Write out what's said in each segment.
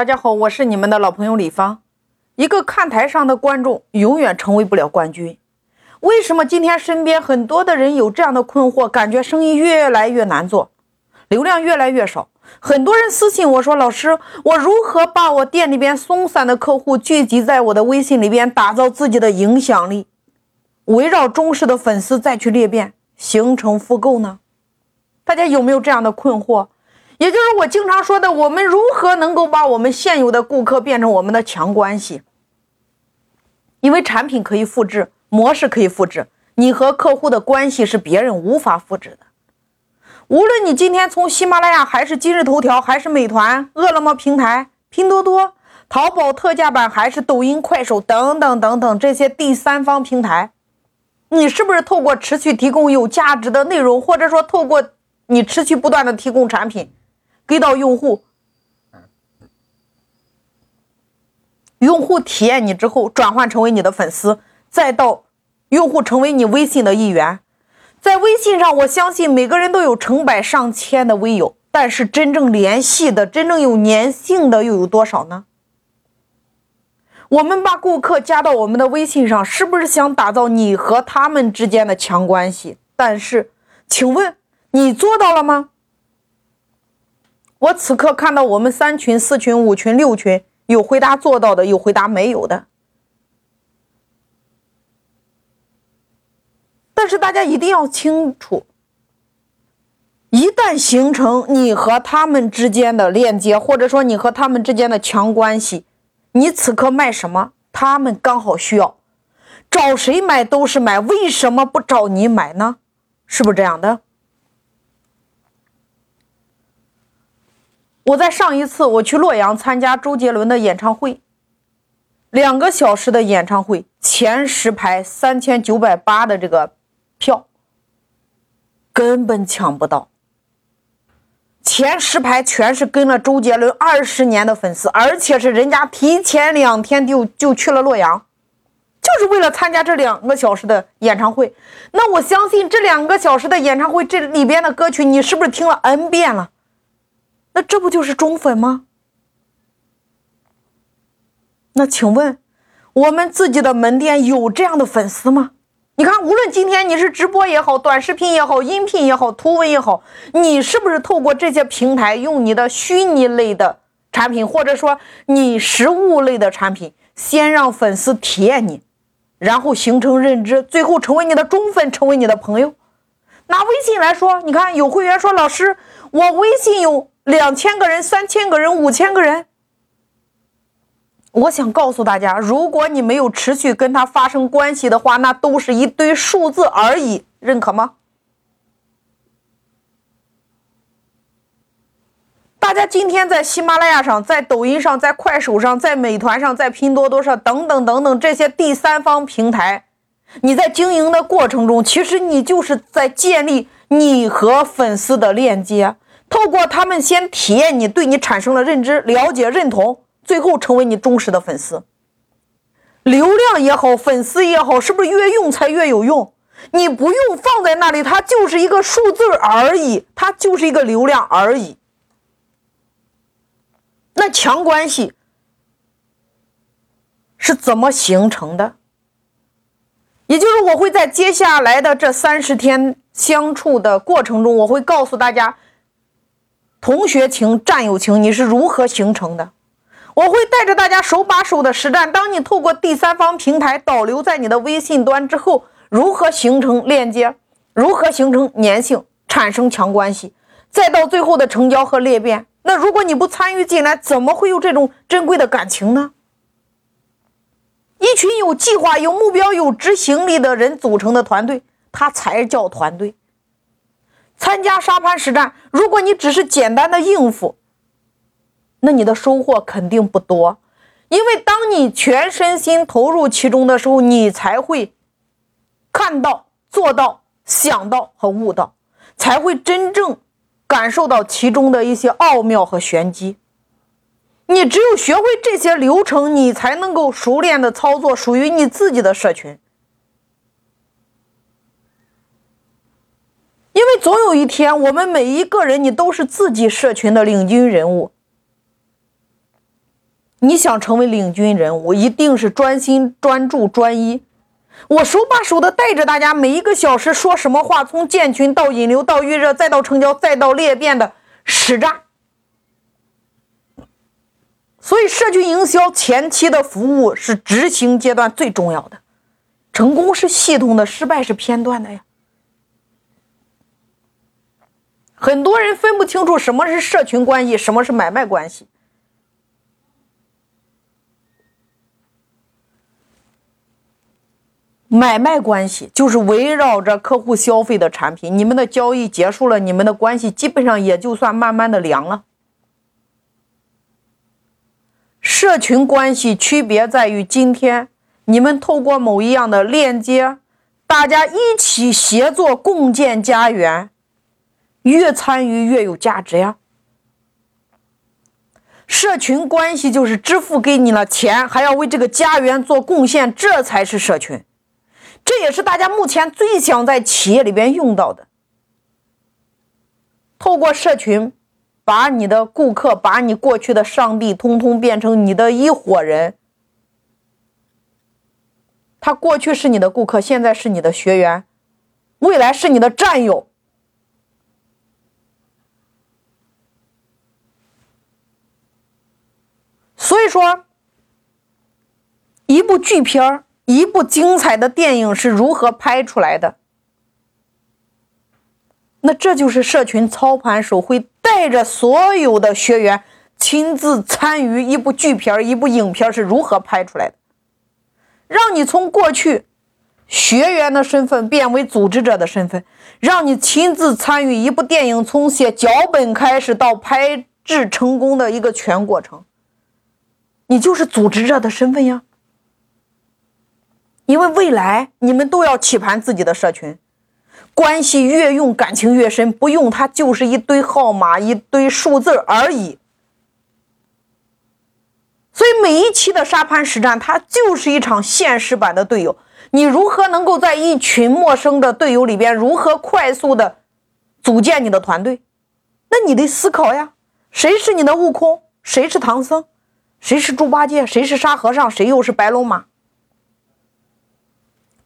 大家好，我是你们的老朋友李芳。一个看台上的观众永远成为不了冠军。为什么今天身边很多的人有这样的困惑，感觉生意越来越难做，流量越来越少？很多人私信我说：“老师，我如何把我店里边松散的客户聚集在我的微信里边，打造自己的影响力，围绕忠实的粉丝再去裂变，形成复购呢？”大家有没有这样的困惑？也就是我经常说的，我们如何能够把我们现有的顾客变成我们的强关系？因为产品可以复制，模式可以复制，你和客户的关系是别人无法复制的。无论你今天从喜马拉雅，还是今日头条，还是美团、饿了么平台、拼多多、淘宝特价版，还是抖音、快手等等等等这些第三方平台，你是不是透过持续提供有价值的内容，或者说透过你持续不断的提供产品？给到用户，用户体验你之后转换成为你的粉丝，再到用户成为你微信的一员。在微信上，我相信每个人都有成百上千的微友，但是真正联系的、真正有粘性的又有多少呢？我们把顾客加到我们的微信上，是不是想打造你和他们之间的强关系？但是，请问你做到了吗？我此刻看到我们三群、四群、五群、六群，有回答做到的，有回答没有的。但是大家一定要清楚，一旦形成你和他们之间的链接，或者说你和他们之间的强关系，你此刻卖什么，他们刚好需要，找谁买都是买，为什么不找你买呢？是不是这样的？我在上一次我去洛阳参加周杰伦的演唱会，两个小时的演唱会，前十排三千九百八的这个票根本抢不到，前十排全是跟了周杰伦二十年的粉丝，而且是人家提前两天就就去了洛阳，就是为了参加这两个小时的演唱会。那我相信这两个小时的演唱会，这里边的歌曲你是不是听了 N 遍了？那这不就是忠粉吗？那请问，我们自己的门店有这样的粉丝吗？你看，无论今天你是直播也好，短视频也好，音频也好，图文也好，你是不是透过这些平台，用你的虚拟类的产品，或者说你实物类的产品，先让粉丝体验你，然后形成认知，最后成为你的忠粉，成为你的朋友。拿微信来说，你看有会员说，老师，我微信有。两千个人、三千个人、五千个人，我想告诉大家，如果你没有持续跟他发生关系的话，那都是一堆数字而已，认可吗？大家今天在喜马拉雅上、在抖音上、在快手上、在美团上、在拼多多上等等等等这些第三方平台，你在经营的过程中，其实你就是在建立你和粉丝的链接。透过他们先体验你，对你产生了认知、了解、认同，最后成为你忠实的粉丝。流量也好，粉丝也好，是不是越用才越有用？你不用放在那里，它就是一个数字而已，它就是一个流量而已。那强关系是怎么形成的？也就是我会在接下来的这三十天相处的过程中，我会告诉大家。同学情、战友情，你是如何形成的？我会带着大家手把手的实战。当你透过第三方平台导流在你的微信端之后，如何形成链接？如何形成粘性，产生强关系？再到最后的成交和裂变。那如果你不参与进来，怎么会有这种珍贵的感情呢？一群有计划、有目标、有执行力的人组成的团队，它才叫团队。参加沙盘实战，如果你只是简单的应付，那你的收获肯定不多。因为当你全身心投入其中的时候，你才会看到、做到、想到和悟到，才会真正感受到其中的一些奥妙和玄机。你只有学会这些流程，你才能够熟练的操作属于你自己的社群。因为总有一天，我们每一个人，你都是自己社群的领军人物。你想成为领军人物，一定是专心、专注、专一。我手把手的带着大家，每一个小时说什么话，从建群到引流到预热，再到成交，再到裂变的实战。所以，社区营销前期的服务是执行阶段最重要的，成功是系统的，失败是片段的呀。很多人分不清楚什么是社群关系，什么是买卖关系。买卖关系就是围绕着客户消费的产品，你们的交易结束了，你们的关系基本上也就算慢慢的凉了。社群关系区别在于，今天你们透过某一样的链接，大家一起协作共建家园。越参与越有价值呀！社群关系就是支付给你了钱，还要为这个家园做贡献，这才是社群。这也是大家目前最想在企业里边用到的。透过社群，把你的顾客，把你过去的上帝，通通变成你的一伙人。他过去是你的顾客，现在是你的学员，未来是你的战友。所以说，一部剧片一部精彩的电影是如何拍出来的？那这就是社群操盘手会带着所有的学员亲自参与一部剧片一部影片是如何拍出来的，让你从过去学员的身份变为组织者的身份，让你亲自参与一部电影从写脚本开始到拍制成功的一个全过程。你就是组织者的身份呀，因为未来你们都要起盘自己的社群，关系越用感情越深，不用它就是一堆号码、一堆数字而已。所以每一期的沙盘实战，它就是一场现实版的队友。你如何能够在一群陌生的队友里边，如何快速的组建你的团队？那你得思考呀，谁是你的悟空，谁是唐僧？谁是猪八戒？谁是沙和尚？谁又是白龙马？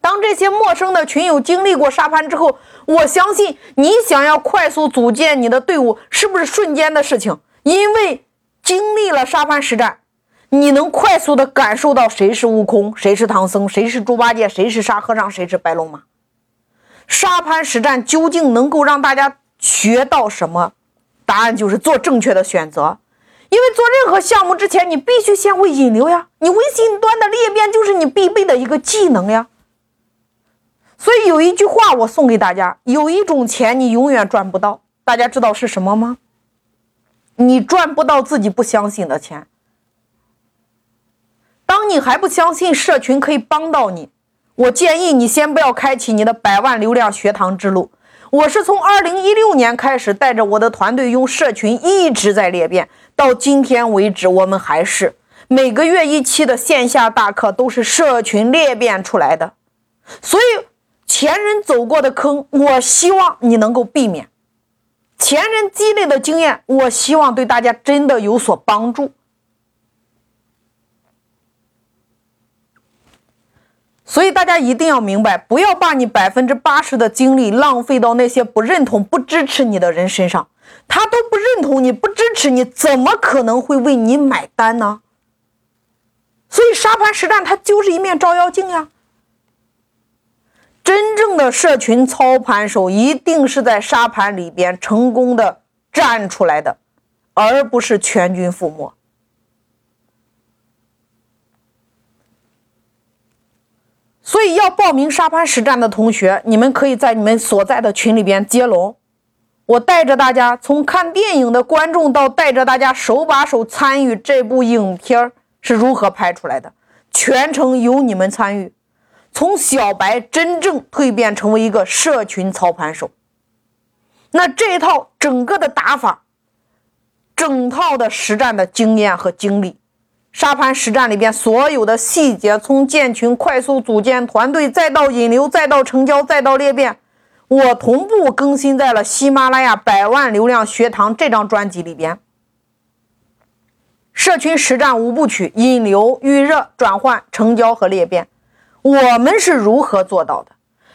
当这些陌生的群友经历过沙盘之后，我相信你想要快速组建你的队伍，是不是瞬间的事情？因为经历了沙盘实战，你能快速的感受到谁是悟空，谁是唐僧，谁是猪八戒，谁是沙和尚，谁是白龙马。沙盘实战究竟能够让大家学到什么？答案就是做正确的选择。因为做任何项目之前，你必须先会引流呀。你微信端的裂变就是你必备的一个技能呀。所以有一句话我送给大家：有一种钱你永远赚不到，大家知道是什么吗？你赚不到自己不相信的钱。当你还不相信社群可以帮到你，我建议你先不要开启你的百万流量学堂之路。我是从二零一六年开始，带着我的团队用社群一直在裂变。到今天为止，我们还是每个月一期的线下大课都是社群裂变出来的，所以前人走过的坑，我希望你能够避免；前人积累的经验，我希望对大家真的有所帮助。所以大家一定要明白，不要把你百分之八十的精力浪费到那些不认同、不支持你的人身上。他都不认同你，不支持你，怎么可能会为你买单呢？所以沙盘实战它就是一面照妖镜呀。真正的社群操盘手一定是在沙盘里边成功的站出来的，而不是全军覆没。所以要报名沙盘实战的同学，你们可以在你们所在的群里边接龙。我带着大家从看电影的观众到带着大家手把手参与这部影片是如何拍出来的，全程由你们参与，从小白真正蜕变成为一个社群操盘手。那这一套整个的打法，整套的实战的经验和经历，沙盘实战里边所有的细节，从建群、快速组建团队，再到引流，再到成交，再到裂变。我同步更新在了喜马拉雅百万流量学堂这张专辑里边。社群实战五部曲：引流、预热、转换、成交和裂变。我们是如何做到的？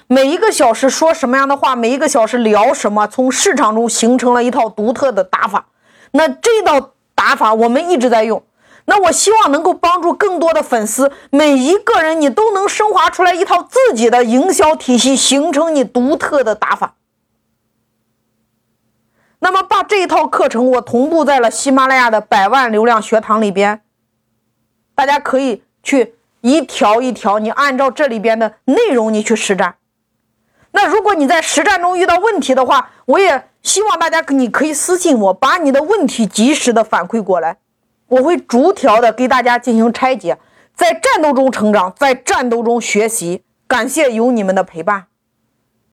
每一个小时说什么样的话，每一个小时聊什么，从市场中形成了一套独特的打法。那这道打法我们一直在用。那我希望能够帮助更多的粉丝，每一个人你都能升华出来一套自己的营销体系，形成你独特的打法。那么把这一套课程我同步在了喜马拉雅的百万流量学堂里边，大家可以去一条一条，你按照这里边的内容你去实战。那如果你在实战中遇到问题的话，我也希望大家你可以私信我，把你的问题及时的反馈过来，我会逐条的给大家进行拆解，在战斗中成长，在战斗中学习。感谢有你们的陪伴。